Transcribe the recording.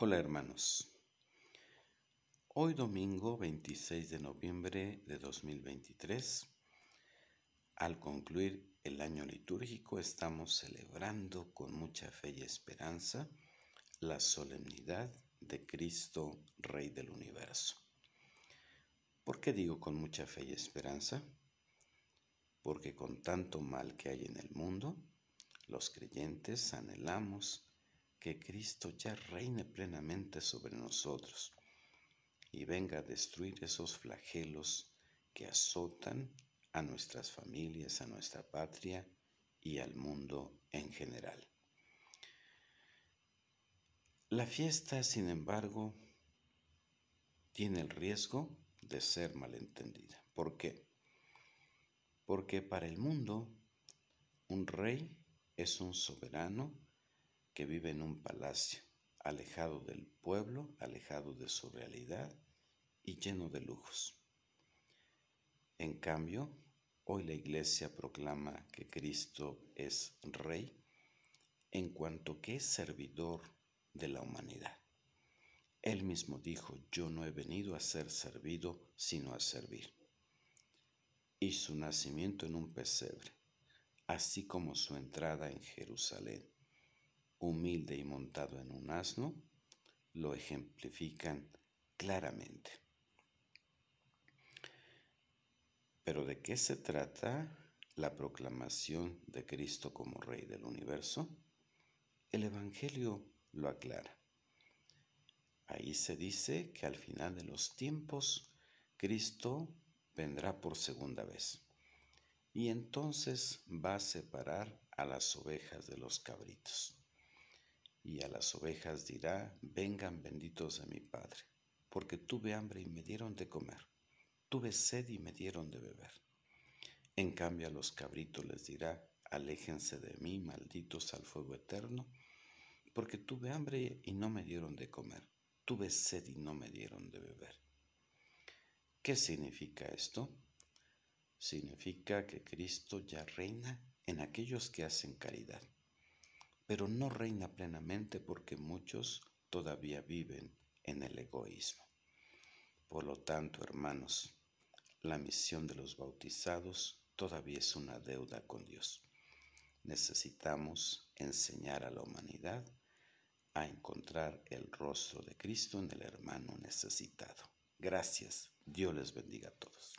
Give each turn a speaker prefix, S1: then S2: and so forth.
S1: Hola hermanos. Hoy domingo 26 de noviembre de 2023, al concluir el año litúrgico, estamos celebrando con mucha fe y esperanza la solemnidad de Cristo, Rey del universo. ¿Por qué digo con mucha fe y esperanza? Porque con tanto mal que hay en el mundo, los creyentes anhelamos que Cristo ya reine plenamente sobre nosotros y venga a destruir esos flagelos que azotan a nuestras familias, a nuestra patria y al mundo en general. La fiesta, sin embargo, tiene el riesgo de ser malentendida. ¿Por qué? Porque para el mundo un rey es un soberano que vive en un palacio, alejado del pueblo, alejado de su realidad y lleno de lujos. En cambio, hoy la Iglesia proclama que Cristo es Rey en cuanto que es servidor de la humanidad. Él mismo dijo, yo no he venido a ser servido, sino a servir. Y su nacimiento en un pesebre, así como su entrada en Jerusalén, humilde y montado en un asno, lo ejemplifican claramente. Pero ¿de qué se trata la proclamación de Cristo como Rey del universo? El Evangelio lo aclara. Ahí se dice que al final de los tiempos Cristo vendrá por segunda vez y entonces va a separar a las ovejas de los cabritos y a las ovejas dirá, vengan benditos de mi Padre, porque tuve hambre y me dieron de comer, tuve sed y me dieron de beber. En cambio a los cabritos les dirá, aléjense de mí, malditos al fuego eterno, porque tuve hambre y no me dieron de comer, tuve sed y no me dieron de beber. ¿Qué significa esto? Significa que Cristo ya reina en aquellos que hacen caridad pero no reina plenamente porque muchos todavía viven en el egoísmo. Por lo tanto, hermanos, la misión de los bautizados todavía es una deuda con Dios. Necesitamos enseñar a la humanidad a encontrar el rostro de Cristo en el hermano necesitado. Gracias. Dios les bendiga a todos.